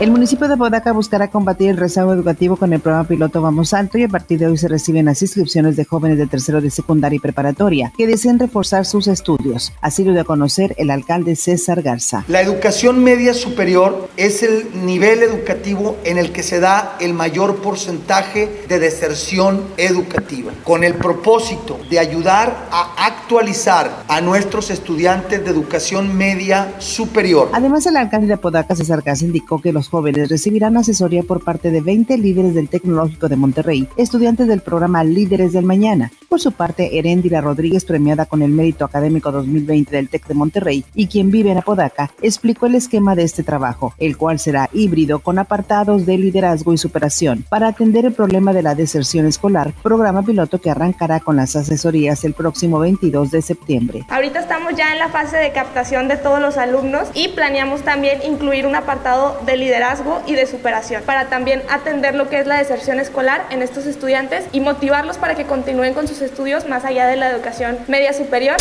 El municipio de Podaca buscará combatir el rezago educativo con el programa piloto Vamos Alto y a partir de hoy se reciben las inscripciones de jóvenes de tercero de secundaria y preparatoria que deseen reforzar sus estudios. Así lo dio a conocer el alcalde César Garza. La educación media superior es el nivel educativo en el que se da el mayor porcentaje de deserción educativa, con el propósito de ayudar a actualizar a nuestros estudiantes de educación media superior. Además, el alcalde de Podaca César Garza indicó que los jóvenes recibirán asesoría por parte de 20 líderes del Tecnológico de Monterrey, estudiantes del programa Líderes del Mañana. Por su parte, Heréndira Rodríguez, premiada con el Mérito Académico 2020 del TEC de Monterrey y quien vive en Apodaca, explicó el esquema de este trabajo, el cual será híbrido con apartados de liderazgo y superación para atender el problema de la deserción escolar, programa piloto que arrancará con las asesorías el próximo 22 de septiembre. Ahorita estamos ya en la fase de captación de todos los alumnos y planeamos también incluir un apartado de liderazgo y de superación, para también atender lo que es la deserción escolar en estos estudiantes y motivarlos para que continúen con sus estudios más allá de la educación media superior.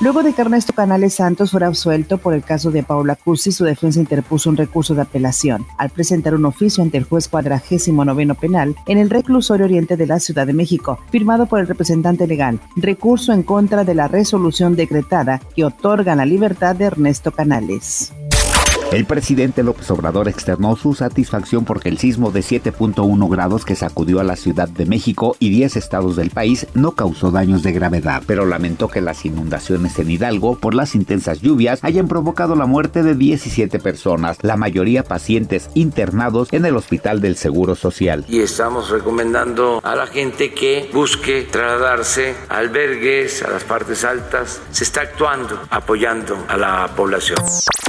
Luego de que Ernesto Canales Santos fuera absuelto por el caso de Paula Cursi, su defensa interpuso un recurso de apelación al presentar un oficio ante el juez cuadragésimo noveno penal en el reclusorio oriente de la Ciudad de México, firmado por el representante legal. Recurso en contra de la resolución decretada que otorga la libertad de Ernesto Canales. El presidente López Obrador externó su satisfacción porque el sismo de 7.1 grados que sacudió a la Ciudad de México y 10 estados del país no causó daños de gravedad, pero lamentó que las inundaciones en Hidalgo por las intensas lluvias hayan provocado la muerte de 17 personas, la mayoría pacientes internados en el Hospital del Seguro Social. Y estamos recomendando a la gente que busque trasladarse a albergues, a las partes altas. Se está actuando, apoyando a la población.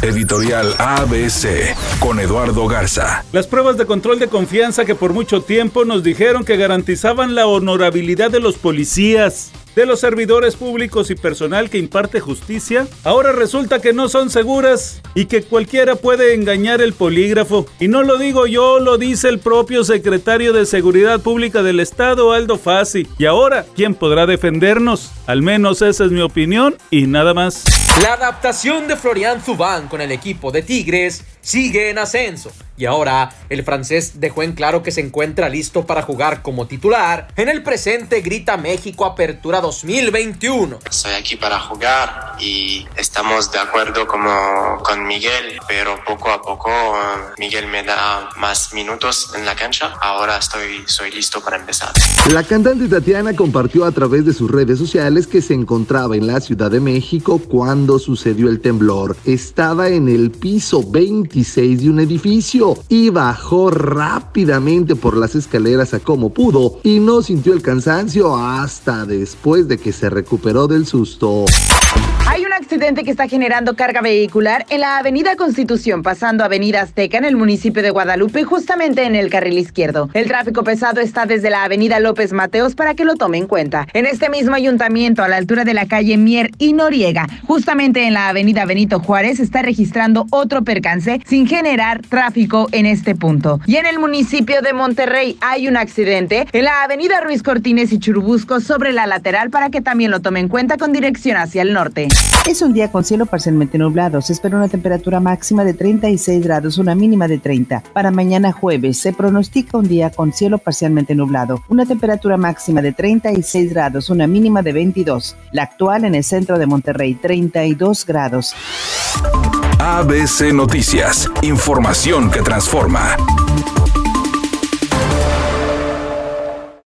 Editorial ABC con Eduardo Garza. Las pruebas de control de confianza que por mucho tiempo nos dijeron que garantizaban la honorabilidad de los policías de los servidores públicos y personal que imparte justicia, ahora resulta que no son seguras y que cualquiera puede engañar el polígrafo. Y no lo digo yo, lo dice el propio secretario de Seguridad Pública del Estado, Aldo Fassi. Y ahora, ¿quién podrá defendernos? Al menos esa es mi opinión y nada más. La adaptación de Florian Zubán con el equipo de Tigres sigue en ascenso y ahora el francés dejó en claro que se encuentra listo para jugar como titular. En el presente grita México Apertura 2021. Estoy aquí para jugar y estamos de acuerdo como con Miguel, pero poco a poco eh, Miguel me da más minutos en la cancha. Ahora estoy soy listo para empezar. La cantante Tatiana compartió a través de sus redes sociales que se encontraba en la Ciudad de México cuando sucedió el temblor. Estaba en el piso 26 de un edificio y bajó rápidamente por las escaleras a como pudo y no sintió el cansancio hasta después de que se recuperó del susto. Hay un accidente que está generando carga vehicular en la Avenida Constitución, pasando Avenida Azteca en el municipio de Guadalupe, justamente en el carril izquierdo. El tráfico pesado está desde la Avenida López Mateos para que lo tome en cuenta. En este mismo ayuntamiento, a la altura de la calle Mier y Noriega, justamente en la Avenida Benito Juárez, está registrando otro percance sin generar tráfico en este punto. Y en el municipio de Monterrey hay un accidente en la Avenida Ruiz Cortines y Churubusco sobre la lateral para que también lo tome en cuenta con dirección hacia el norte. Es un día con cielo parcialmente nublado. Se espera una temperatura máxima de 36 grados, una mínima de 30. Para mañana jueves se pronostica un día con cielo parcialmente nublado. Una temperatura máxima de 36 grados, una mínima de 22. La actual en el centro de Monterrey, 32 grados. ABC Noticias. Información que transforma.